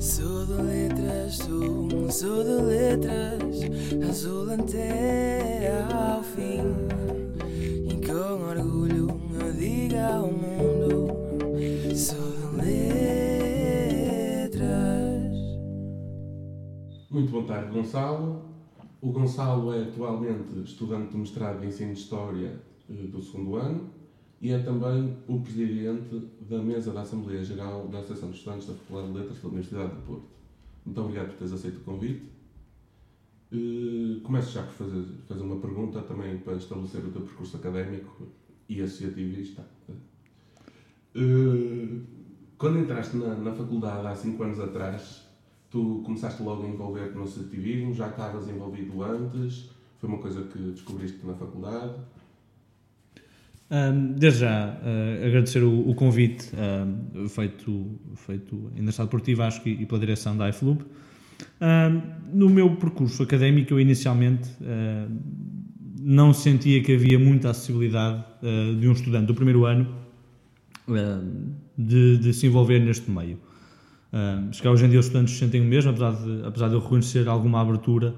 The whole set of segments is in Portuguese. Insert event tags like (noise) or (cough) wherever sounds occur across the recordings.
Sou de letras, sou, sou de letras, azul até ao fim. E com orgulho eu digo ao mundo: sou de letras. Muito boa tarde, Gonçalo. O Gonçalo é atualmente estudante de mestrado em Ensino de História eh, do segundo ano e é também o presidente da mesa da Assembleia Geral da Associação de Estudantes da Faculdade de Letras da Universidade de Porto. Muito obrigado por teres aceito o convite. Eh, Começo já por fazer, fazer uma pergunta também para estabelecer o teu percurso académico e associativista. Eh, Quando entraste na, na faculdade há 5 anos atrás, tu começaste logo a envolver-te no associativismo, já estavas envolvido antes, foi uma coisa que descobriste na faculdade. Um, desde já, uh, agradecer o, o convite feito, feito engraçado por ti, Vasco, e, e pela direção da iFlub. No meu percurso académico, eu inicialmente uh, não sentia que havia muita acessibilidade uh, de um estudante do primeiro ano de, de, se envolver neste meio. Uh, que hoje em dia os estudantes sentem o mesmo, apesar de, apesar de eu reconhecer alguma abertura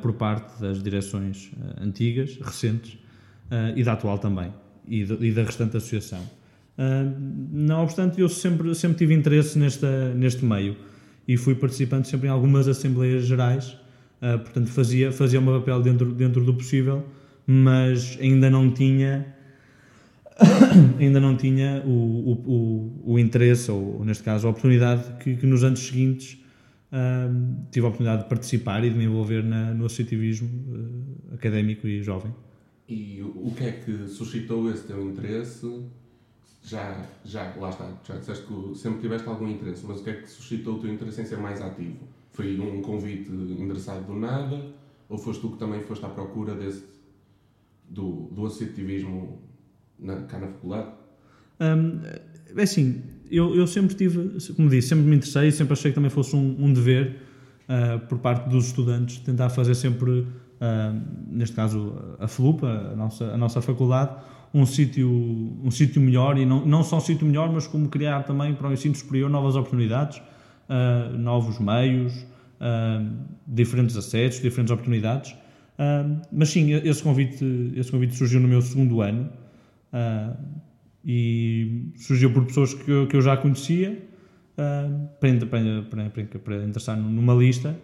por parte das direções antigas, recentes, e da atual também e, e da restante associação. Uh, não obstante, eu sempre, sempre tive interesse nesta, neste meio e fui participando sempre em algumas Assembleias Gerais, uh, portanto fazia, fazia o meu papel dentro, dentro do possível, mas ainda não tinha (coughs) ainda não tinha o, o, o, o, interesse, ou neste caso a oportunidade que, que nos anos seguintes uh, tive a oportunidade de participar e de me envolver na, no associativismo académico e jovem. E o que é que suscitou esse teu interesse? Já, já, lá está, já disseste que sempre tiveste algum interesse, mas o que é que suscitou o teu interesse em ser mais ativo? Foi um convite endereçado do nada? Ou foste tu que também foste à procura desse, do, do associativismo na, cá na faculdade? Hum, é assim, eu, eu sempre tive, como disse, sempre me interessei sempre achei que também fosse um, um dever uh, por parte dos estudantes tentar fazer sempre neste caso a FLUP, a nossa, a nossa faculdade, um sítio um sítio melhor e não, não só um sítio melhor, mas como criar também para o ensino superior novas oportunidades, uh, novos meios, uh, diferentes acessos, diferentes oportunidades. Uh, mas sim, esse convite, esse convite surgiu no meu segundo ano e surgiu por pessoas que eu, que eu já conhecia para, para, para, para interessar numa lista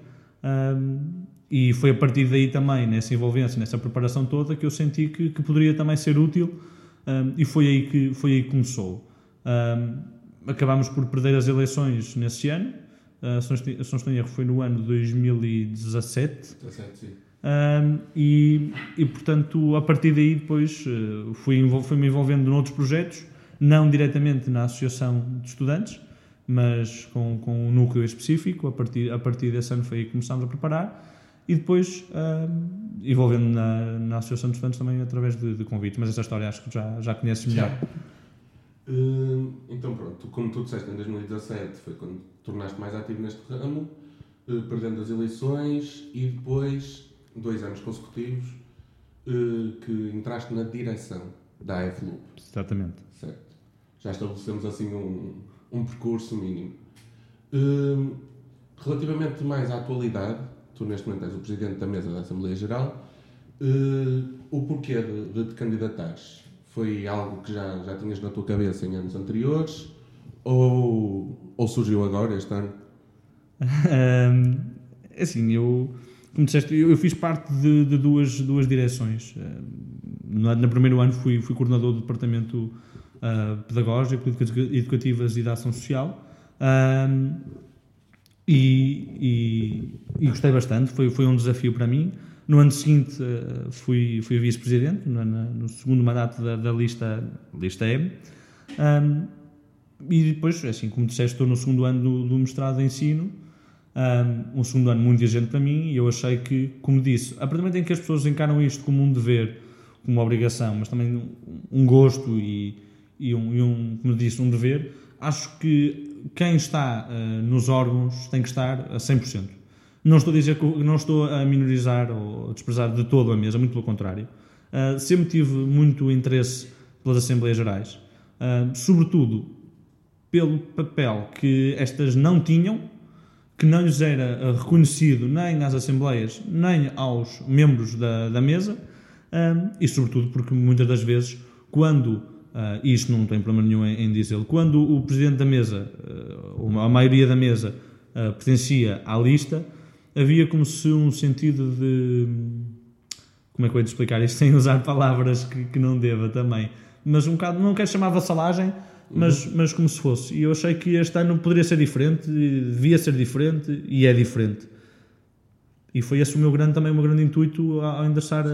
e foi a partir daí também, nessa envolvência, nessa preparação toda, que eu senti que, que poderia também ser útil um, e foi aí que, foi aí que começou. Um, acabámos por perder as eleições nesse ano, uh, se não estou em erro, foi no ano de 2017. 17, sim. Um, e, e, portanto, a partir daí, depois uh, fui, fui-me envolvendo noutros projetos, não diretamente na Associação de Estudantes, mas com, com um núcleo específico. A partir, a partir desse ano foi aí que começámos a preparar e depois uh, envolvendo na, na Associação de Estudantes também através de, de convites, mas essa história acho que já, já conheces melhor. Uh, então pronto, como tu disseste, em 2017 foi quando tornaste mais ativo neste ramo, uh, perdendo as eleições e depois, dois anos consecutivos, uh, que entraste na direção da AFLUP. Exatamente. Certo. Já estabelecemos assim um, um percurso mínimo. relativamente mais à atualidade, tu neste momento és o presidente da mesa da Assembleia Geral, uh, o porquê de, de te candidatares? Foi algo que já, já tinhas na tua cabeça em anos anteriores ou, ou surgiu agora, este ano? um, assim, eu, como disseste, eu, eu fiz parte de, de, duas, duas direções. No, no primeiro ano fui, fui coordenador do Departamento uh, Pedagógico, Educativas e da Ação Social. E, e, e, gostei bastante, foi, foi um desafio para mim. No ano seguinte uh, fui, fui vice-presidente, no, no, segundo mandato da, da lista, lista M. Um, e depois, assim como disseste, estou no segundo ano do, do mestrado de ensino, um, um, segundo ano muito exigente para mim, e eu achei que, como disse, a partir do momento em que as pessoas encaram isto como um dever, como uma obrigação, mas também um gosto e, e, um, e um, como disse, um dever, acho que quem está uh, nos órgãos tem que estar a 100%. Não estou a dizer que não estou a minorizar ou a desprezar de todo a mesa, muito pelo contrário. Uh, sempre tive muito interesse pelas Assembleias Gerais, uh, sobretudo pelo papel que estas não tinham que não lhes era reconhecido nem às assembleias, nem aos membros da, da mesa, e sobretudo porque muitas das vezes, quando, e isto não tem problema nenhum em, em dizê-lo, quando o presidente da mesa, ou a maioria da mesa, pertencia à lista, havia como se um sentido de. Como é que eu ia te explicar isto (laughs) sem usar palavras que, que não deva também? Mas um bocado, não quero chamar vassalagem, mas, uhum. mas como se fosse. E eu achei que este ano poderia ser diferente, devia ser diferente e é diferente. E foi esse o meu grande, também o meu grande intuito ao endereçar,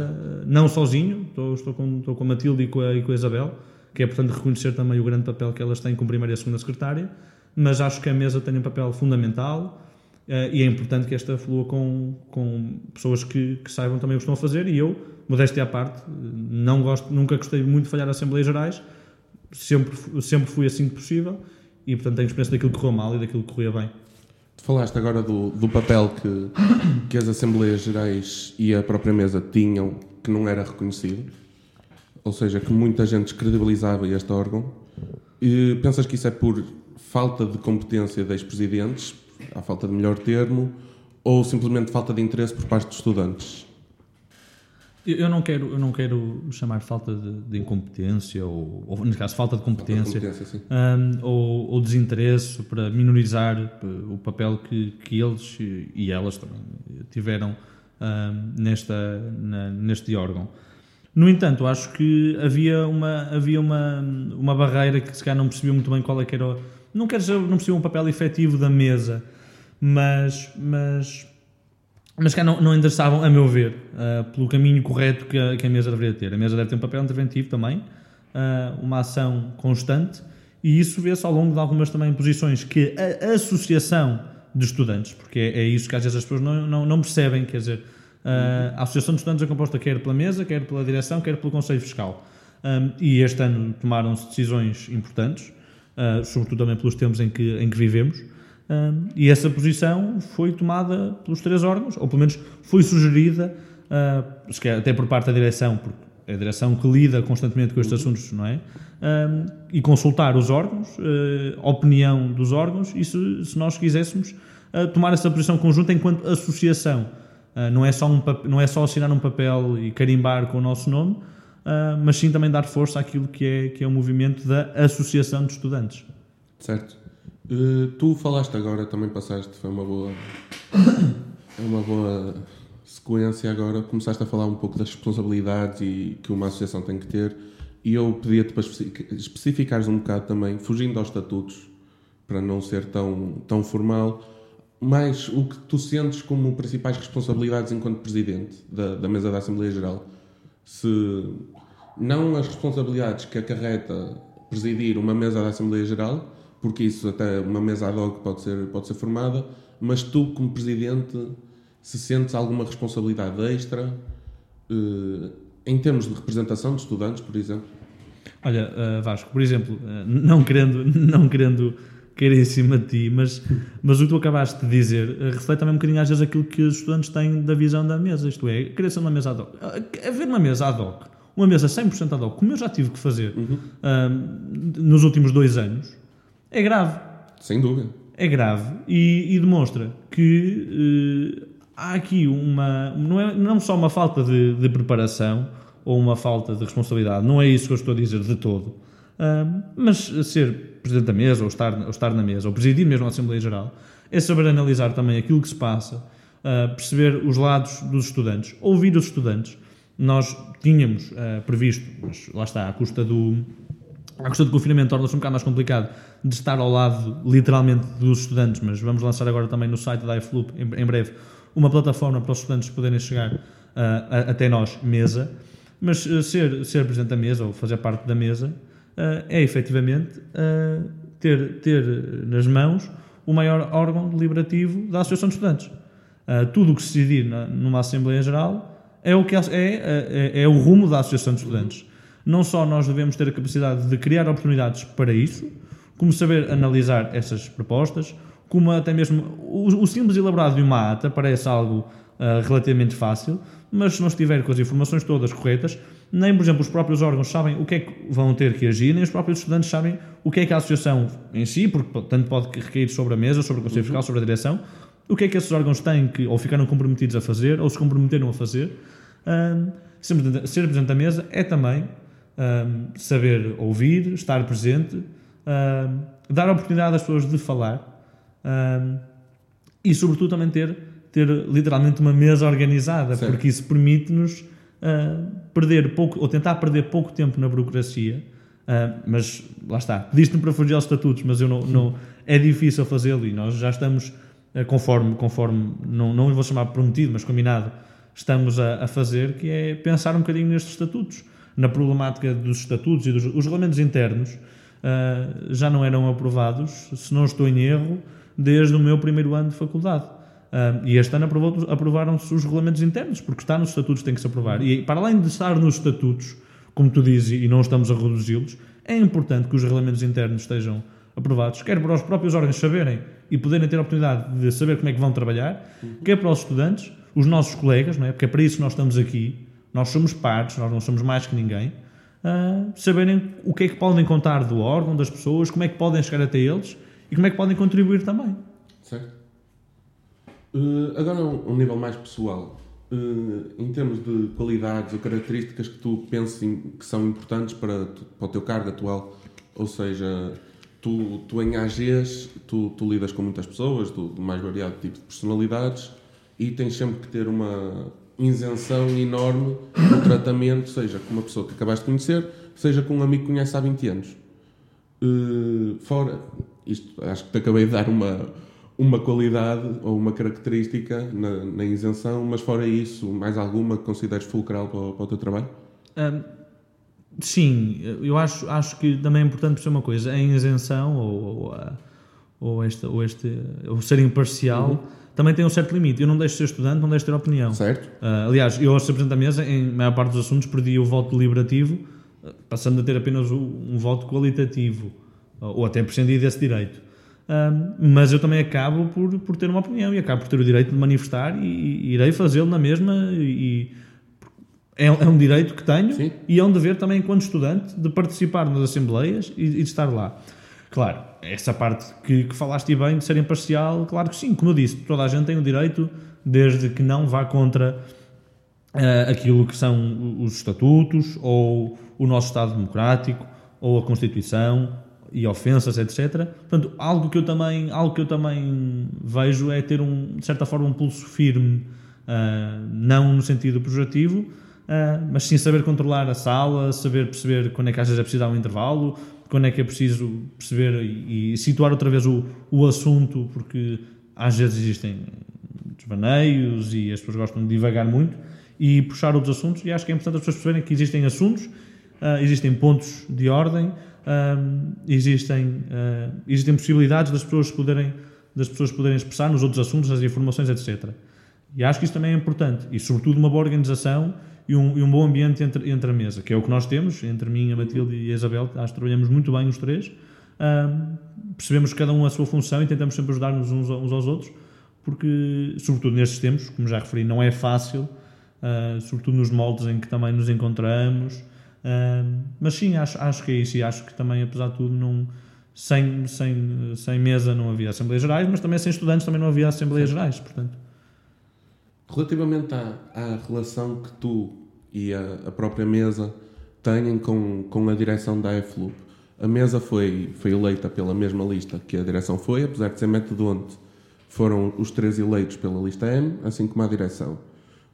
não sozinho, estou, estou, com, estou com a Matilde e com a, e com a Isabel, que é portanto reconhecer também o grande papel que elas têm como primeira e segunda secretária, mas acho que a mesa tem um papel fundamental Uh, e é importante que esta flua com, com pessoas que, que, saibam também o que estão a fazer. E eu, modéstia à parte, não gosto, nunca gostei muito de falhar Assembleias Gerais, sempre, sempre fui assim que possível e, portanto, tenho experiência daquilo que correu mal e daquilo que corria bem. Tu falaste agora do, do papel que, que as Assembleias Gerais e a própria mesa tinham, que não era reconhecido, ou seja, que muita gente descredibilizava este órgão. E pensas que isso é por falta de competência das presidentes, à falta de melhor termo, ou simplesmente falta de interesse por parte dos estudantes? Eu não quero, eu não quero chamar falta de, de incompetência, ou, ou, nesse caso, falta de competência, falta de competência um, ou, ou, desinteresse para minorizar eh, o papel que, que eles e elas também tiveram um, nesta, na, neste órgão. No entanto, acho que havia uma, havia uma, uma barreira que se calhar não percebia muito bem qual é que era. Não quero dizer, não percebia um papel efetivo da mesa mas, mas, mas que não, não endereçavam, a meu ver, uh, pelo caminho correto que a, que a, mesa deveria ter. A mesa deve ter um papel interventivo também, uh, uma ação constante, e isso vê-se ao longo de algumas também posições que a, associação de estudantes, porque é, é, isso que às vezes as pessoas não, não, não percebem, quer dizer, a associação de estudantes é composta quer pela mesa, quer pela direção, quer pelo Conselho Fiscal. Um, e este ano tomaram-se decisões importantes, sobretudo também pelos tempos em que, em que vivemos, um, e essa posição foi tomada pelos três órgãos, ou pelo menos foi sugerida, uh, até por parte da direção, porque é a direção que lida constantemente com estes assuntos, não é? Um, e consultar os órgãos, uh, a opinião dos órgãos, e se, se nós quiséssemos uh, tomar essa posição conjunta enquanto associação. Uh, não, é só um, não é só assinar um papel e carimbar com o nosso nome, mas sim também dar força àquilo que é, que é o movimento da Associação de Estudantes. Certo. Uh, tu falaste agora, também passaste, foi uma boa. É uma boa sequência agora. Começaste a falar um pouco das responsabilidades e que uma associação tem que ter. E eu pedia-te para especificares um bocado também, fugindo aos estatutos, para não ser tão, tão formal, mais o que tu sentes como principais responsabilidades enquanto presidente da, da mesa da Assembleia Geral. Se não as responsabilidades que acarreta presidir uma mesa da Assembleia Geral, porque isso até uma mesa ad hoc pode ser, pode ser formada, mas tu, como presidente, se sentes alguma responsabilidade extra uh, em termos de representação de estudantes, por exemplo? Olha, uh, Vasco, por exemplo, uh, não querendo, (laughs) não querendo cair em cima de ti, mas, mas o que tu acabaste de dizer reflete também um bocadinho às vezes aquilo que os estudantes têm da visão da mesa, isto é, a criação de uma mesa ad hoc. Haver uma mesa ad hoc, uma mesa 100% ad hoc, como eu já tive que fazer uhum. nos últimos dois anos, é grave. Sem dúvida. É grave e, e demonstra que uh, há aqui uma. Não, é, não só uma falta de, de, preparação ou uma falta de responsabilidade, não é isso que eu estou a dizer de todo. Mas ser presidente da mesa, ou estar, ou estar na mesa, ou presidir mesmo a Assembleia Geral, é saber analisar também aquilo que se passa, uh, perceber os lados dos estudantes, ouvir os estudantes. Nós tínhamos uh, previsto, mas lá está, à custa do, a questão do confinamento torna-se um bocado mais complicado de estar ao lado, literalmente, dos estudantes, mas vamos lançar agora também no site da iFloop, em, em breve, uma plataforma para os estudantes poderem chegar uh, a, até nós, mesa. Mas ser, ser presidente da mesa ou fazer parte da mesa é efetivamente ter, ter nas mãos o maior órgão deliberativo da Associação de Estudantes. tudo o que se decidir numa Assembleia Geral é o, que é, é, é o rumo da Associação de Estudantes. Não só nós devemos ter a capacidade de criar oportunidades para isso, como saber analisar essas propostas, como até mesmo o, o simples elaborado de uma ata parece algo uh, relativamente fácil, mas se não estiver com as informações todas corretas, nem, por exemplo, os próprios órgãos sabem o que é que vão ter que agir, nem os próprios estudantes sabem o que é que a associação em si, porque tanto pode recair sobre a mesa, sobre o Conselho Fiscal, sobre a direção, o que é que esses órgãos têm que ou ficaram comprometidos a fazer ou se comprometeram a fazer. Um, ser Presidente da Mesa é também um, saber ouvir, estar presente, um, dar a oportunidade às pessoas de falar e, sobretudo, também ter, ter literalmente uma mesa organizada, certo. porque isso permite-nos perder pouco, ou tentar perder pouco tempo na burocracia. Uh, mas lá está, pediste-me para fugir aos estatutos, mas eu não, não é difícil fazê-lo e nós já estamos, uh, conforme, conforme não, não vou chamar prometido, mas combinado, estamos a, a, fazer, que é pensar um bocadinho nestes estatutos, na problemática dos estatutos e dos os regulamentos internos uh, já não eram aprovados, se não estou em erro, desde o meu primeiro ano de faculdade. Uh, e este ano aprovaram-se os regulamentos internos, porque está nos estatutos, tem que se aprovar. E para além de estar nos estatutos, como tu dizes, e não estamos a reduzi-los, é importante que os regulamentos internos estejam aprovados, quer para os próprios órgãos saberem e poderem ter a oportunidade de saber como é que vão trabalhar, quer para os estudantes, os nossos colegas, não é? porque é para isso que nós estamos aqui, nós somos pares, nós não somos mais que ninguém, uh, saberem o que é que podem contar do órgão, das pessoas, como é que podem chegar até eles e como é que podem contribuir também. Certo. Uh, agora, um, um, nível mais pessoal. Uh, em termos de qualidades ou características que tu penses que são importantes para, para o teu cargo atual, ou seja, tu, tu em AGs, tu, tu lidas com muitas pessoas, do, do mais variado tipo de personalidades, e tens sempre que ter uma isenção enorme no tratamento, seja com uma pessoa que acabaste de conhecer, seja com um amigo que conhece há 20 anos. Uh, fora, isto acho que te acabei de dar uma, uma qualidade ou uma característica na, na isenção, mas fora isso, mais alguma que consideres fulcral para, para o teu trabalho? Um, sim, eu acho, acho que também é importante perceber uma coisa: a isenção ou, ou, ou, este, ou este ou ser imparcial. Uhum. Também tem um certo limite. Eu não deixo de ser estudante, não deixo de ter opinião. Certo. Uh, aliás, eu, ao ser Presidente da Mesa, em maior parte dos assuntos, perdi o voto deliberativo, passando a ter apenas um voto qualitativo ou até prescindir desse direito. Mas eu também acabo por, por ter uma opinião e acabo por ter o direito de manifestar e, e irei fazê-lo na mesma e, é, é, um direito que tenho Sim. e é um dever também enquanto estudante de participar nas assembleias e, e de estar lá. Claro, essa parte que, que falaste bem de ser imparcial, claro que sim, como eu disse, toda a gente tem o direito desde que não vá contra uh, aquilo que são os estatutos ou o nosso Estado Democrático ou a Constituição e ofensas, etc. Portanto, algo que eu também, algo que eu também vejo é ter um, de certa forma um pulso firme, uh, não no sentido projetivo, uh, mas sim saber controlar a sala, saber perceber quando é que às vezes é preciso dar um intervalo, quando é que é preciso perceber e, e situar outra vez o, o assunto, porque às vezes existem desvaneios e as pessoas gostam de divagar muito e puxar outros assuntos e acho que é importante as pessoas perceberem que existem assuntos, uh, existem pontos de ordem um, existem, uh, existem possibilidades das pessoas poderem das pessoas poderem expressar nos outros assuntos, nas informações, etc. E acho que isso também é importante. E, sobretudo, uma boa organização e um, e um bom ambiente entre, entre a mesa, que é o que nós temos, entre mim, a Matilde e a Isabel. Acho que trabalhamos muito bem os três. Um, percebemos cada um a sua função e tentamos sempre ajudar-nos uns, uns, aos outros, porque, sobretudo nestes tempos, como já referi, não é fácil, uh, sobretudo nos moldes em que também nos encontramos mas sim, acho, acho que é isso e acho que também, apesar de tudo, não, sem, sem, sem mesa não havia Assembleias Gerais, mas também sem estudantes também não havia Assembleias Gerais, portanto. Relativamente à, à relação que tu e a, a, própria mesa têm com, com a direção da FLUP, a mesa foi, foi eleita pela mesma lista que a direção foi, apesar de ser método onde foram os três eleitos pela lista M, assim como a direção.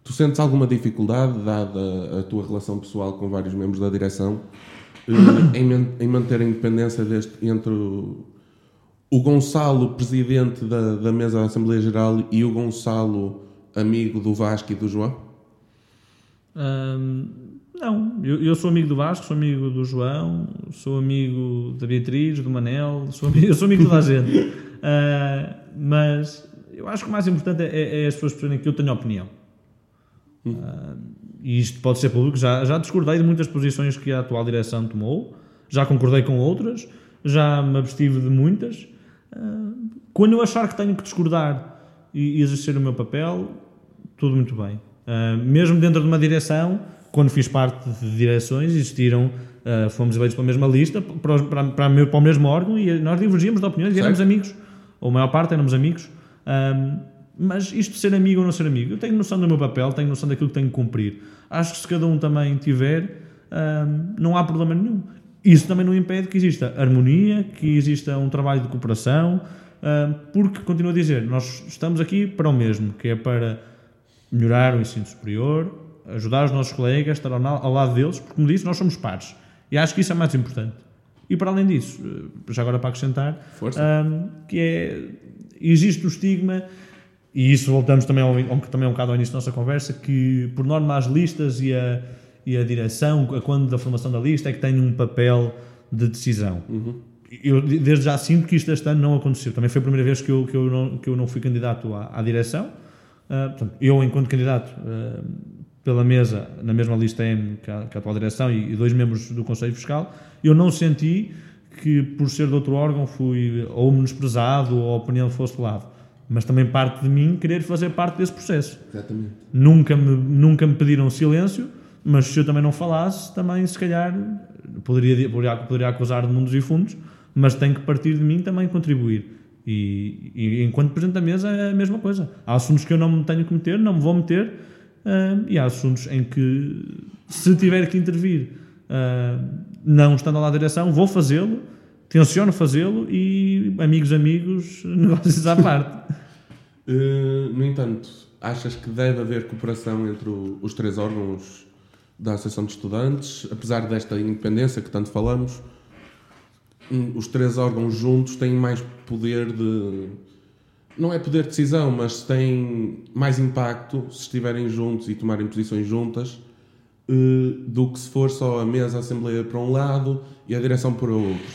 Tu sentes alguma dificuldade, dada a tua relação pessoal com vários membros da direção, eh, (coughs) em, manter a independência deste, entre o, o Gonçalo, presidente da, da mesa da Assembleia Geral, e o Gonçalo, amigo do Vasco e do João? não, eu, eu, sou amigo do Vasco, sou amigo do João, sou amigo da Beatriz, do Manel, sou amigo, (laughs) eu sou amigo de toda a gente. Uh, mas eu acho que o mais importante é, é as pessoas perceberem que eu tenho opinião. Uh, e isto pode ser público. Já, já discordei de muitas posições que a atual direção tomou, já concordei com outras, já me abstive de muitas. Uh, quando eu achar que tenho que discordar e, e exercer o meu papel, tudo muito bem. Uh, mesmo dentro de uma direção, quando fiz parte de direções, existiram, fomos eleitos pela mesma lista, para, para, para, para, o mesmo órgão, e nós divergíamos de opiniões e éramos amigos, ou a maior parte éramos amigos. Um, mas isto de ser amigo ou não ser amigo, eu tenho noção do meu papel, tenho noção daquilo que tenho que cumprir. Acho que se cada um também tiver, hum, não há problema nenhum. Isso também não impede que exista harmonia, que exista um trabalho de cooperação, hum, porque, continuo a dizer, nós estamos aqui para o mesmo, que é para melhorar o ensino superior, ajudar os nossos colegas, estar ao, lado deles, porque, como disse, nós somos pares. E acho que isso é mais importante. E para além disso, eh, já agora para acrescentar, um, que é, existe o estigma, e isso voltamos também, ao, também um bocado ao início da nossa conversa, que por norma as listas e a, e a direção, a quando da formação da lista, é que têm um papel de decisão. Uhum. Eu desde já sinto que isto este ano não aconteceu. Também foi a primeira vez que eu, que eu, não, que eu não fui candidato à, à direção. Uh, portanto, eu, enquanto candidato, uh, pela mesa, na mesma lista M que a, que a atual direção e, e, dois membros do Conselho Fiscal, eu não senti que, por ser de outro órgão, fui ou menosprezado ou a opinião fosse de lado. Mas também parte de mim querer fazer parte desse processo. Exatamente. Nunca me, nunca me pediram silêncio, mas se eu também não falasse, também se calhar poderia, poderia, poderia acusar de mundos e fundos, mas tem que partir de mim também contribuir. E, e, enquanto Presidente da Mesa é a mesma coisa. Há assuntos que eu não me tenho que meter, não me vou meter, uh, e há assuntos em que, se tiver que intervir, uh, não estando lá da direção, vou fazê-lo, tenciono fazê-lo e, amigos, amigos, (laughs) negócios à parte. (laughs) uh, no entanto, achas que deve haver cooperação entre o, os três órgãos da Associação de Estudantes, apesar desta independência que tanto falamos? os três órgãos juntos têm mais poder de. Não é poder de decisão, mas têm mais impacto se estiverem juntos e tomarem posições juntas eh, do que se for só a mesa, a Assembleia para um lado e a direção para o outro,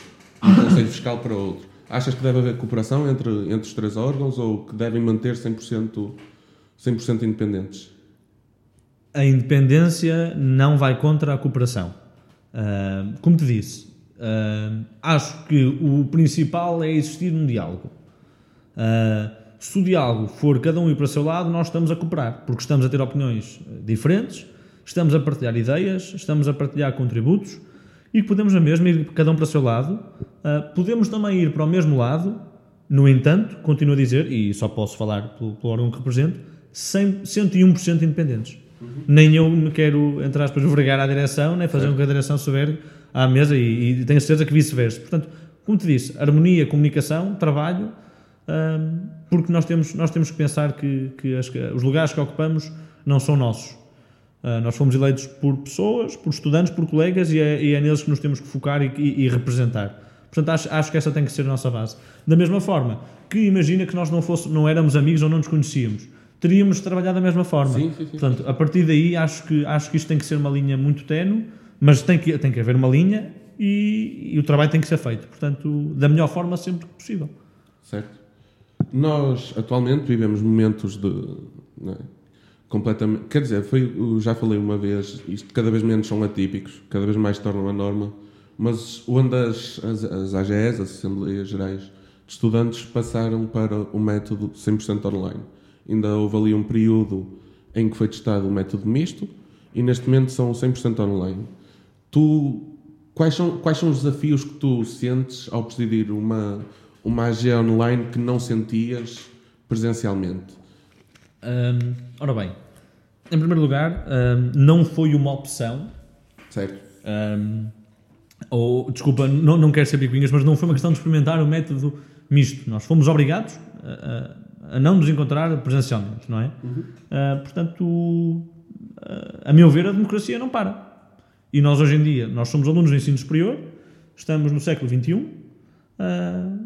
o Conselho Fiscal para o outro. Achas que deve haver cooperação entre, entre os três órgãos ou que devem manter 100%, 100 independentes? A independência não vai contra a cooperação. Uh, como te disse, Uh, acho que o principal é existir um diálogo. Uh, se o diálogo for cada um ir para o seu lado, nós estamos a cooperar, porque estamos a ter opiniões diferentes, estamos a partilhar ideias, estamos a partilhar contributos e que podemos a mesma ir cada um para o seu lado. Uh, podemos também ir para o mesmo lado, no entanto, continuo a dizer, e só posso falar pelo, pelo órgão que represento, 100, 101% independentes. Uhum. Nem eu me quero, entre aspas, vergar à direção, nem fazer com que a direção se vergue à mesa e, e tenho certeza que vice-versa. Portanto, como te disse, harmonia, comunicação, trabalho, hum, porque nós temos, nós temos que pensar que, que, as, que os lugares que ocupamos não são nossos. Uh, nós fomos eleitos por pessoas, por estudantes, por colegas e é, e é neles que nos temos que focar e, e, e, representar. Portanto, acho, acho que essa tem que ser a nossa base. Da mesma forma que imagina que nós não, fosse, não éramos amigos ou não nos conhecíamos. Teríamos trabalhado da mesma forma. Sim, sim, sim. Portanto, a partir daí acho que, acho que isto tem que ser uma linha muito tenue mas tem que, tem que haver uma linha e, e, o trabalho tem que ser feito, portanto, da melhor forma sempre que possível. Certo. Nós, atualmente, vivemos momentos de. Completamente. Quer dizer, foi, já falei uma vez, isto cada vez menos são atípicos, cada vez mais se tornam a norma, mas onde as, as, as AGEs, as Assembleias Gerais de Estudantes, passaram para o método 100% online. Ainda houve ali um período em que foi testado o método misto e neste momento são 100% online. Tu, quais, são, quais são os desafios que tu sentes ao presidir uma, uma AG online que não sentias presencialmente? Um, ora bem, em primeiro lugar, um, não foi uma opção. Certo. Um, ou, desculpa, não, não quero ser picuinhas, mas não foi uma questão de experimentar o método misto. Nós fomos obrigados a, a, a não nos encontrar presencialmente, não é? Uhum. Uh, portanto, a meu ver, a democracia não para. E nós hoje em dia, nós somos alunos do ensino superior, estamos no século XXI, uh, ah,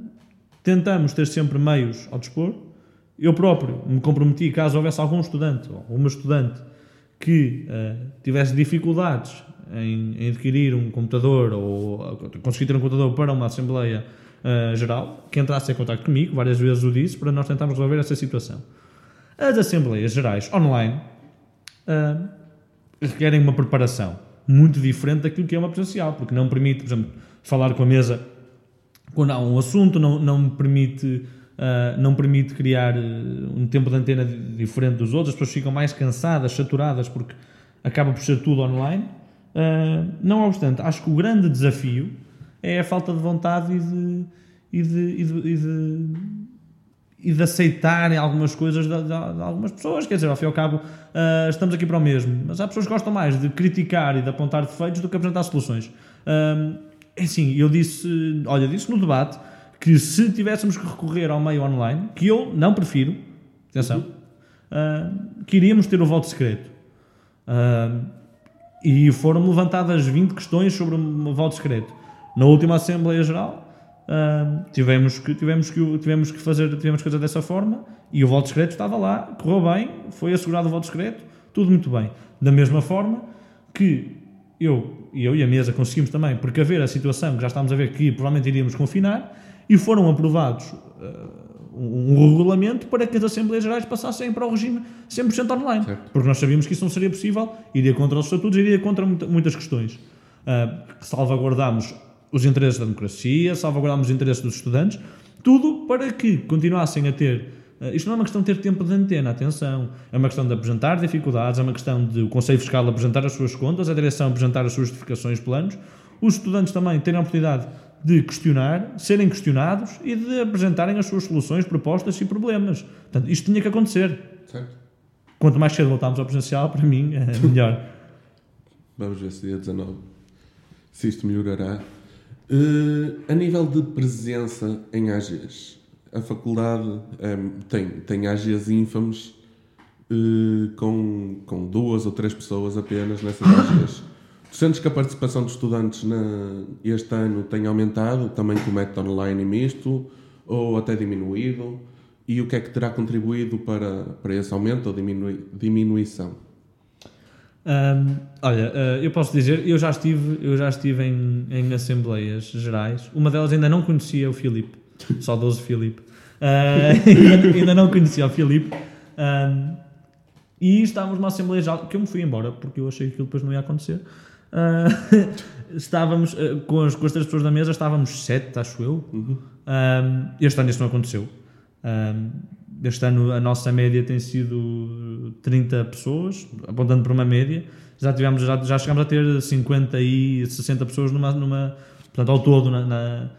tentamos ter sempre meios ao dispor. Eu próprio me comprometi, caso houvesse algum estudante ou uma estudante que uh, tivesse dificuldades em, em, adquirir um computador ou conseguir ter um computador para uma Assembleia uh, Geral, que entrasse em contato comigo, várias vezes o disse, para nós tentarmos resolver essa situação. As Assembleias Gerais online uh, requerem uma preparação muito diferente daquilo que é uma presencial, porque não permite, por exemplo, falar com a mesa quando há um assunto, não, não permite. Uh, não permite criar uh, um tempo de antena diferente dos outros, as pessoas ficam mais cansadas, saturadas, porque acaba por ser tudo online. Uh, não obstante, acho que o grande desafio é a falta de vontade e de, e de, e de, e de, e de aceitarem algumas coisas de, de, algumas pessoas. Quer dizer, ao fim e ao cabo, uh, estamos aqui para o mesmo. Mas há pessoas que gostam mais de criticar e de apontar defeitos do que apresentar soluções. Uh, é assim, eu disse, olha, disse no debate que se tivéssemos que recorrer ao meio online, que eu não prefiro, atenção, uh, que iríamos ter o voto secreto. e foram levantadas 20 questões sobre o voto secreto. Na última Assembleia Geral, Uh, tivemos, que, tivemos, que, tivemos, que fazer, tivemos que fazer dessa forma e o voto secreto estava lá, correu bem, foi assegurado o voto secreto, tudo muito bem. Da mesma forma que eu, eu e a mesa conseguimos também precaver a situação que já estávamos a ver que provavelmente iríamos confinar e foram aprovados uh, um, um, regulamento para que as Assembleias Gerais passassem para o regime 100% online. Certo. Porque nós sabíamos que isso não seria possível, iria contra os estatutos, iria contra muitas questões. Uh, salvaguardámos os interesses da democracia, salvaguardámos os interesses dos estudantes, tudo para que continuassem a ter. Uh, isto não é uma questão de ter tempo de antena, atenção. É uma questão de apresentar dificuldades, é uma questão de o Conselho Fiscal apresentar as suas contas, a direção apresentar as suas justificações, planos, os estudantes também terem a oportunidade de questionar, serem questionados e de apresentarem as suas soluções, propostas e problemas. Portanto, isto tinha que acontecer. Certo. Quanto mais cedo voltarmos ao presencial, para mim, é (laughs) melhor. Vamos ver se dia 19 se isto melhorará. Uh, a nível de presença em AGs, a faculdade um, ehm, tem, tem AGs ínfamos uh, com, com duas ou três pessoas apenas nessas (laughs) AGs. Sentes que a participação dos estudantes na, este ano tem aumentado, também com o método online misto, ou até diminuído? E o que é que terá contribuído para, para esse aumento ou diminui, diminuição? Um, olha, uh, eu posso dizer, eu já estive, eu já estive em, em assembleias gerais. Uma delas ainda não conhecia o Filipe, (laughs) saudoso Filipe. Uh, ainda, (laughs) ainda, não conhecia o Filipe. Um, e estávamos numa assembleia geral, que eu me fui embora, porque eu achei que aquilo depois não ia acontecer. Uh, (laughs) estávamos, com, as, com as três pessoas da mesa, estávamos sete, acho eu. Uhum. Um, este ano isso não aconteceu. Um, este ano a nossa média tem sido 30 pessoas, apontando para uma média. Já, tivemos, já, já chegámos a ter 50 e 60 pessoas numa, numa portanto, ao todo na, na,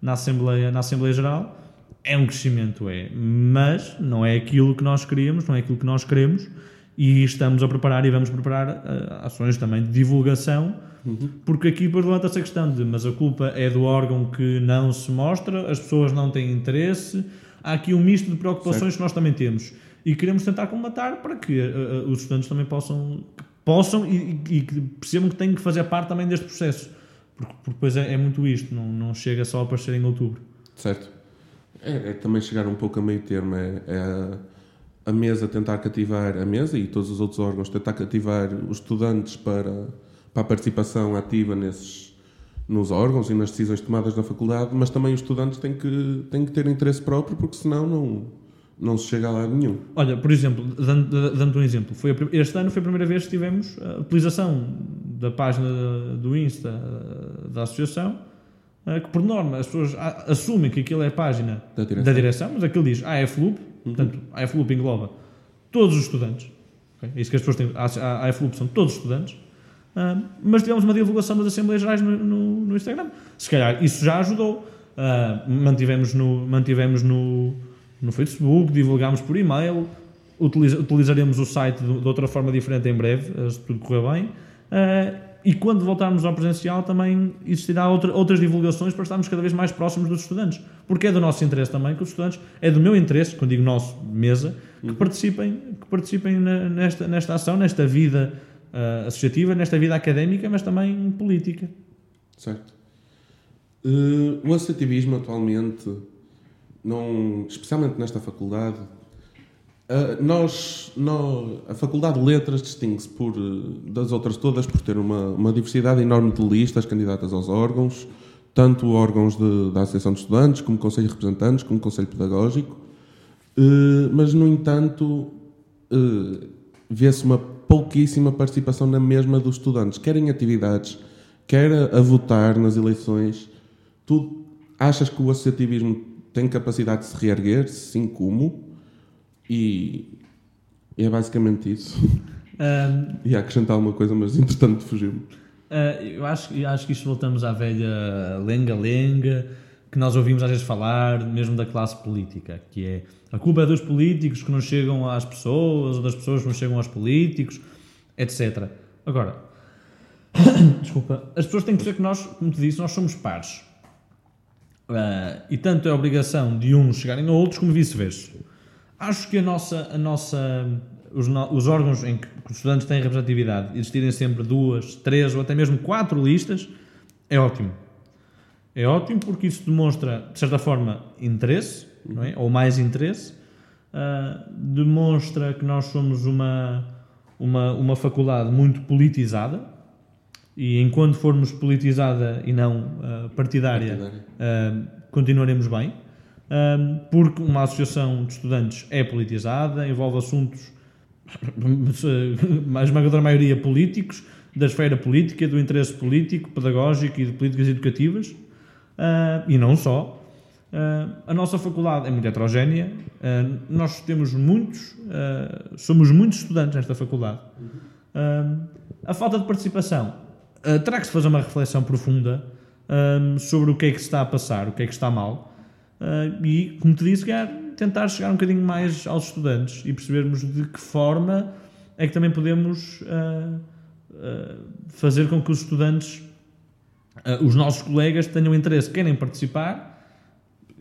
na, Assembleia, na Assembleia Geral. É um crescimento, é. Mas não é aquilo que nós queríamos, não é aquilo que nós queremos e estamos a preparar e vamos preparar uh, ações também de divulgação, uhum. porque aqui depois levanta-se a questão de mas a culpa é do órgão que não se mostra, as pessoas não têm interesse, há aqui um misto de preocupações certo. que nós também temos e queremos tentar combatar para que uh, os estudantes também possam, possam e, e, que percebam que têm que fazer parte também deste processo, porque, porque depois é, é, muito isto, não, não chega só a aparecer em outubro. Certo. É, é também chegar um pouco a meio termo, é, é a, mesa tentar cativar a mesa e todos os outros órgãos tentar cativar os estudantes para, para a participação ativa nesses nos órgãos e nas decisões tomadas na faculdade, mas também os estudantes têm que, têm que ter interesse próprio, porque senão não, não se chega a lado nenhum. Olha, por exemplo, dando-te dando um exemplo, foi a, este ano foi a primeira vez que tivemos a utilização da página do Insta da associação, eh, que por norma as pessoas assumem que aquilo é a página da direção, da direção mas aquilo diz AFLUP, uhum. portanto, a AFLUP engloba todos os estudantes. Okay? É isso que as pessoas têm. A AFLUP são todos os estudantes Uh, mas tivemos uma divulgação das Assembleias Gerais no, no, no Instagram. Se calhar isso já ajudou. Uh, mantivemos no, mantivemos no, no Facebook, divulgámos por e-mail, utiliza, utilizaremos o site de, de, outra forma diferente em breve, se tudo correr bem. Uh, e quando voltarmos ao presencial também existirá outra, outras divulgações para estarmos cada vez mais próximos dos estudantes. Porque é do nosso interesse também que os estudantes, é do meu interesse, quando digo nosso, mesa, que participem, que participem nesta, nesta ação, nesta vida uh, associativa, nesta vida académica, mas também política. Certo. Uh, o associativismo atualmente, não, especialmente nesta faculdade, uh, nós, nós, a Faculdade de Letras distingue-se por, das outras todas por ter uma, uma diversidade enorme de listas candidatas aos órgãos, tanto órgãos de, da Associação de Estudantes, como Conselho de Representantes, como Conselho Pedagógico, uh, mas, no entanto, vê-se uma pouquíssima participação na mesma dos estudantes, quer em atividades, quer a, a votar nas eleições. Tu achas que o associativismo tem capacidade de se reerguer? Sim, como? E é basicamente isso. Um, e acrescentar alguma coisa, mas entretanto fugiu-me. Uh, eu acho, eu acho que isto voltamos à velha lenga-lenga, que nós ouvimos às vezes falar, mesmo da classe política, que é a culpa é dos políticos que não chegam às pessoas, ou das pessoas que não chegam aos políticos, etc. Agora, (coughs) desculpa, as pessoas têm que perceber que nós, como te disse, nós somos pares. Uh, e tanto é obrigação de uns chegarem a outros como vice-versa. Acho que a nossa, a nossa, os, os órgãos em que os estudantes têm representatividade existirem sempre duas, três ou até mesmo quatro listas é ótimo. É ótimo porque isso demonstra, de certa forma, interesse, não é? ou mais interesse, uh, demonstra que nós somos uma, uma, uma faculdade muito politizada e enquanto formos politizada e não uh, partidária, partidária. Uh, continuaremos bem, porque uma associação de estudantes é politizada, envolve assuntos, (laughs) a esmagadora maioria políticos, da esfera política, do interesse político, pedagógico e de políticas educativas, uh, e não só. Uh, a nossa faculdade é muito heterogénea, uh, nós temos muitos, somos muitos estudantes nesta faculdade. a falta de participação terá que se fazer uma reflexão profunda sobre o que é que está a passar, o que é que está mal, e, como te disse, tentar chegar um bocadinho mais aos estudantes e percebermos de que forma é que também podemos fazer com que os estudantes uh, os nossos colegas tenham interesse, querem participar,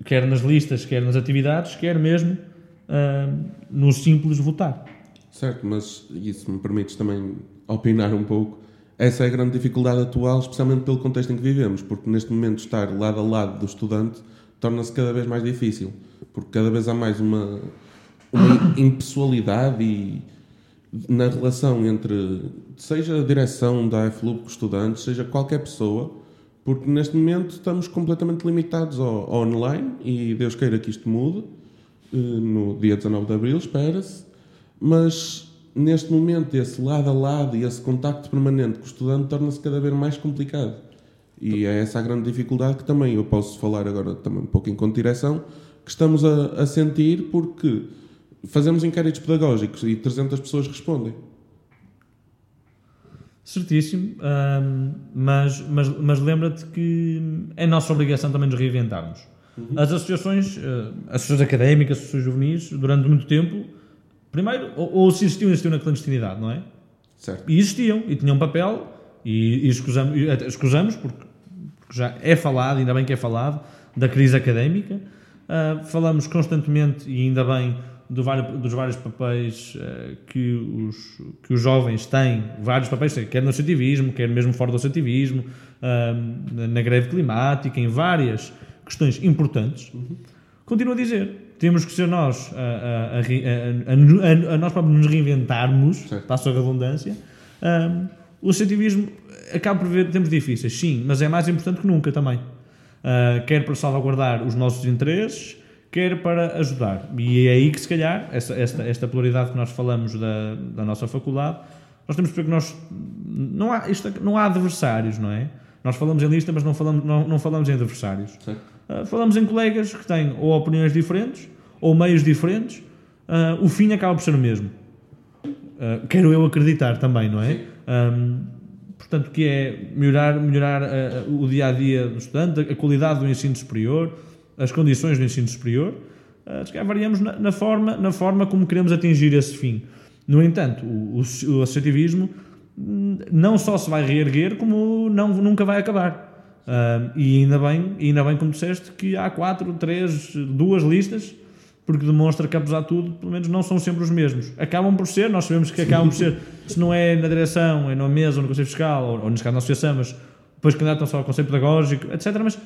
quer nas listas, quer nas atividades, quer mesmo uh, no simples votar. Certo, mas isso me permites também opinar um pouco. Essa é a grande dificuldade atual, especialmente pelo contexto em que vivemos, porque neste momento estar lado a lado do estudante torna-se cada vez mais difícil, porque cada vez há mais uma, uma (coughs) impessoalidade e na relação entre, seja a direção da FLUB com estudantes, seja qualquer pessoa, porque neste momento estamos completamente limitados ao, ao online e Deus queira que isto mude eh, no dia 19 de Abril, espera-se, mas neste momento esse lado a lado e esse contacto permanente com o estudante torna-se cada vez mais complicado. E é essa a grande dificuldade que também eu posso falar agora também um pouquinho com direção, que estamos a, a sentir porque fazemos inquéritos pedagógicos e 300 pessoas respondem. Certíssimo, um, mas, mas, mas lembra-te que é nossa obrigação também nos reinventarmos. Uhum. As associações, uh, associações académicas, associações juvenis, durante muito tempo, primeiro, ou, ou se existiam, existiam na clandestinidade, não é? Certo. E existiam, e tinham papel, e, e escusamos, escusamos porque, porque, já é falado, ainda bem que é falado, da crise académica. Uh, falamos constantemente, e ainda bem, do vários, dos vários papéis uh, que, os, que os jovens têm, vários papéis, quer no associativismo, quer mesmo fora do associativismo, uh, na greve climática, em várias questões importantes, uhum. continuo a dizer, temos que ser nós a, a, a, a nós próprios nos reinventarmos, passo a redundância. Um, o associativismo acaba por ver tempos difíceis, sim, mas é mais importante que nunca também. Uh, quer para salvaguardar os nossos interesses, quer para ajudar. E é aí que, se calhar, essa, esta, esta pluralidade que nós falamos da, da nossa faculdade, nós temos que ver que nós. Não há, isto, não há adversários, não é? Nós falamos em lista, mas não falamos, não, não falamos em adversários. Uh, falamos em colegas que têm ou opiniões diferentes ou meios diferentes. Uh, o fim acaba por ser o mesmo. Uh, quero eu acreditar também, não é? Um, portanto, que é melhorar, melhorar o dia a dia do estudante, a qualidade do ensino superior, as condições do ensino superior, se calhar variamos na, na, forma, na forma como queremos atingir esse fim. No entanto, o, o, o associativismo hum, não só se vai reerguer, como não, nunca vai acabar. Uh, e ainda bem, ainda bem, como disseste, que há quatro, três, duas listas, porque demonstra que, apesar de tudo, pelo menos não são sempre os mesmos. Acabam por ser, nós sabemos que acabam por ser, se não é na direção, é na mesa ou no Conselho Fiscal, ou, ou nesse caso na associação, mas depois candidatam só ao Conselho Pedagógico, etc. Mas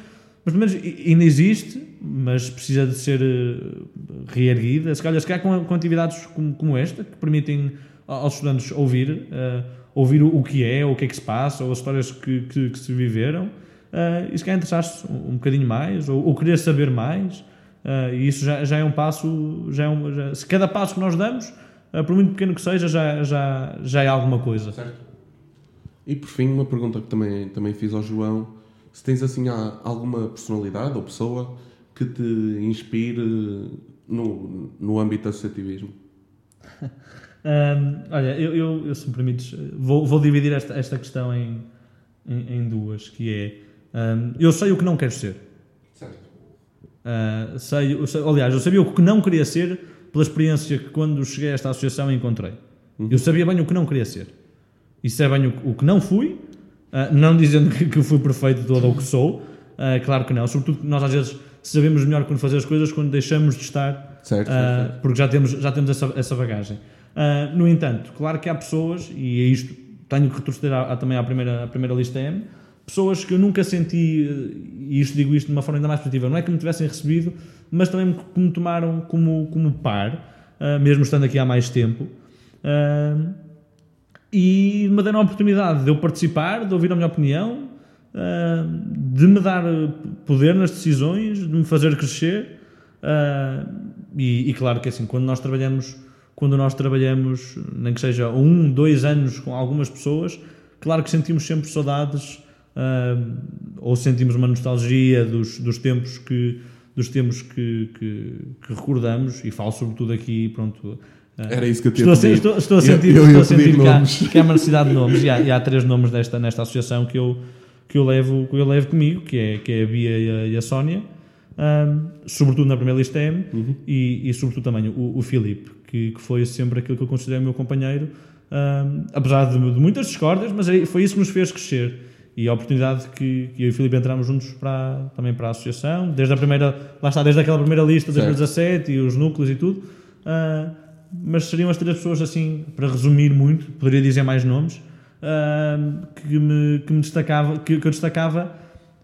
mas pelo menos ainda existe, mas precisa de ser uh, reerguida. Se calhar, se calhar com, com atividades como, como, esta, que permitem aos estudantes ouvir, uh, ouvir o, o, que é, o que é que se passa, ou as histórias que, que, que se viveram, uh, e se calhar interessar-se um, um bocadinho mais, ou, ou querer saber mais, uh, e isso já, já é um passo, já é um, já, se cada passo que nós damos, por muito pequeno que seja, já, já, já é alguma coisa. Certo. E por fim, uma pergunta que também, também fiz ao João se tens assim alguma personalidade ou pessoa que te inspire no, no âmbito associativismo. (laughs) um, olha, eu, eu, eu, se me permites, vou, vou dividir esta, esta questão em, em, em duas, que é um, eu sei o que não quero ser. Uh, sei, eu aliás, eu sabia o que não queria ser pela experiência que quando cheguei a esta associação encontrei. Uhum. Eu sabia bem o que não queria ser. E sei bem o, o que não fui, uh, não dizendo que, que fui perfeito todo o que sou, uh, claro que não. Sobretudo nós às vezes sabemos melhor quando fazer as coisas quando deixamos de estar, certo, certo. porque já temos, já temos essa, essa bagagem. no entanto, claro que há pessoas, e é isto, tenho que retroceder a, a, também à primeira, à primeira lista M, pessoas que eu nunca senti, e isto digo isto de uma forma ainda mais positiva, não é que me tivessem recebido, mas também que me tomaram como, como par, uh, mesmo estando aqui há mais tempo, uh, e me deram a oportunidade de eu participar, de ouvir a minha opinião, uh, de me dar poder nas decisões, de me fazer crescer, e, e, claro que assim, quando nós trabalhamos, quando nós trabalhamos, nem que seja um, dois anos com algumas pessoas, claro que sentimos sempre saudades uh, ou sentimos uma nostalgia dos, dos tempos que dos tempos que, que, que recordamos e falo sobretudo aqui pronto ah, era isso que eu tinha estou, estou, estou, a sentir, eu, eu estou a sentir que, há, que há uma necessidade de nomes e há, e há, três nomes desta, nesta associação que eu, que eu, levo, que eu levo comigo, que é, que é a Bia e a, e a Sónia, um, sobretudo na primeira lista M, uhum. e, e, sobretudo também o, o Filipe, que, que foi sempre aquilo que eu considero meu companheiro, um, apesar de, de, muitas discórdias, mas é, foi isso que nos fez crescer e a oportunidade que, que eu e o Filipe entramos juntos para, também para a associação, desde a primeira, lá está, desde aquela primeira lista de 2017 e os núcleos e tudo, uh, mas seriam as três pessoas assim, para resumir muito, poderia dizer mais nomes, uh, que, me, que me destacava, que, que eu destacava,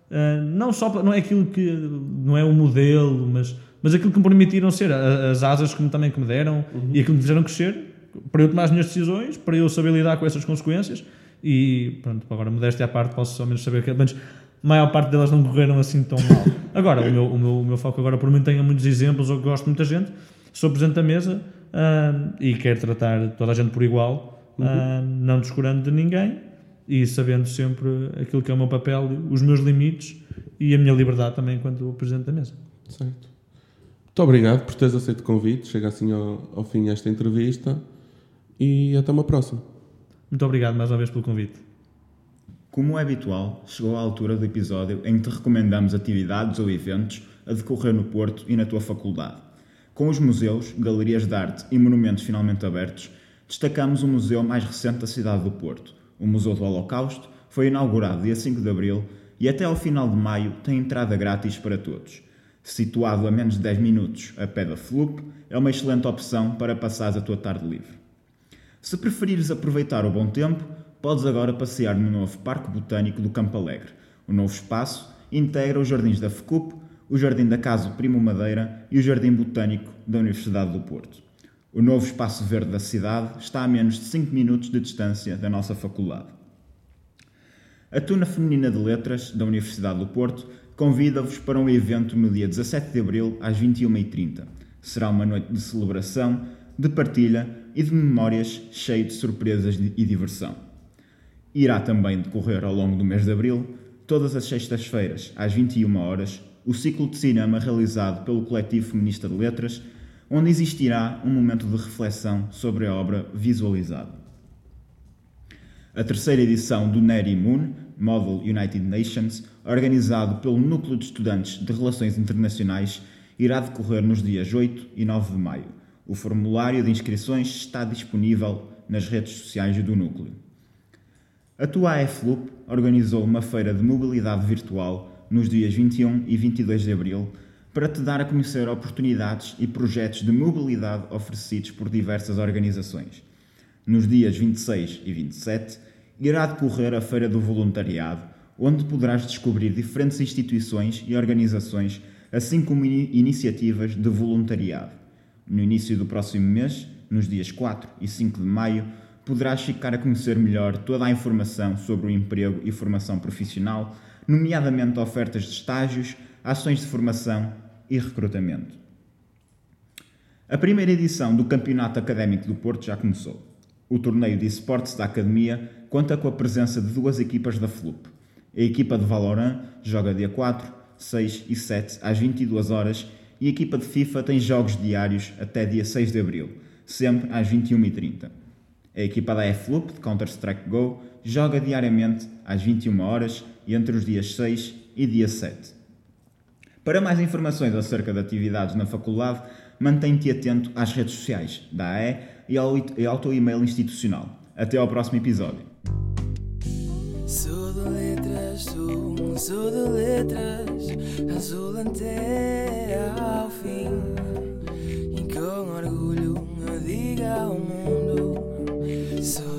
uh, não só, não é aquilo que, não é o modelo, mas, mas aquilo que me permitiram ser, as asas que me, também que me deram uhum. e aquilo que me fizeram crescer, para eu tomar as minhas decisões, para eu saber lidar com essas consequências, e pronto, agora modéstia à parte, posso ao menos saber que menos, a maior parte delas não correram assim tão mal. (laughs) Agora, o meu, o meu, o meu foco agora por mim tenho muitos exemplos, eu gosto de muita gente, sou presente da mesa uh, e quero tratar toda a gente por igual, uhum. uh, não descurando de ninguém e sabendo sempre aquilo que é o meu papel, os meus limites e a minha liberdade também enquanto presidente da mesa. Certo. Muito obrigado por teres aceito o convite. Chega assim ao, ao fim esta entrevista e até uma próxima. Muito obrigado mais uma vez pelo convite. Como é habitual, chegou a altura do episódio em que te recomendamos atividades ou eventos a decorrer no Porto e na tua faculdade. Com os museus, galerias de arte e monumentos finalmente abertos, destacamos o museu mais recente da cidade do Porto. O Museu do Holocausto foi inaugurado dia 5 de abril e até ao final de maio tem entrada grátis para todos. Situado a menos de 10 minutos a pé da FLUP, é uma excelente opção para passares a tua tarde livre. Se preferires aproveitar o bom tempo, podes agora passear no novo Parque Botânico do Campo Alegre. O novo espaço integra os jardins da FECUP, o Jardim da Casa Primo Madeira e o Jardim Botânico da Universidade do Porto. O novo espaço verde da cidade está a menos de 5 minutos de distância da nossa faculdade. A Tuna Feminina de Letras da Universidade do Porto convida-vos para um evento no dia 17 de abril às 21h30. Será uma noite de celebração, de partilha e de memórias cheio de surpresas e diversão. Irá também decorrer ao longo do mês de abril, todas as sextas-feiras, às 21 horas, o ciclo de cinema realizado pelo Coletivo Feminista de Letras, onde existirá um momento de reflexão sobre a obra visualizada. A terceira edição do NERI Moon, Model United Nations, organizado pelo Núcleo de Estudantes de Relações Internacionais, irá decorrer nos dias 8 e 9 de maio o formulário de inscrições está disponível nas redes sociais do Núcleo. A tua AFLUP organizou uma feira de mobilidade virtual nos dias 21 e 22 de abril para te dar a conhecer oportunidades e projetos de mobilidade oferecidos por diversas organizações. Nos dias 26 e 27 irá decorrer a Feira do Voluntariado, onde poderás descobrir diferentes instituições e organizações, assim como iniciativas de voluntariado. No início do próximo mês, nos dias 4 e 5 de maio, poderás ficar a conhecer melhor toda a informação sobre o emprego e formação profissional, nomeadamente ofertas de estágios, ações de formação e recrutamento. A primeira edição do Campeonato Académico do Porto já começou. O torneio de esportes da Academia conta com a presença de duas equipas da FLUP. A equipa de Valorant joga dia 4, 6 e 7 às 22 horas e a equipa de FIFA tem jogos diários até dia 6 de abril, sempre às 21h30. A equipa da F-Loop de Counter-Strike Go joga diariamente às 21 horas e entre os dias 6 e dia 7. Para mais informações acerca de atividades na faculdade, mantém-te atento às redes sociais da AE e ao, e ao teu e-mail institucional. Até ao próximo episódio. Sou de letras, sou, sou de letras, azul até ao fim. E com orgulho eu digo ao mundo: sou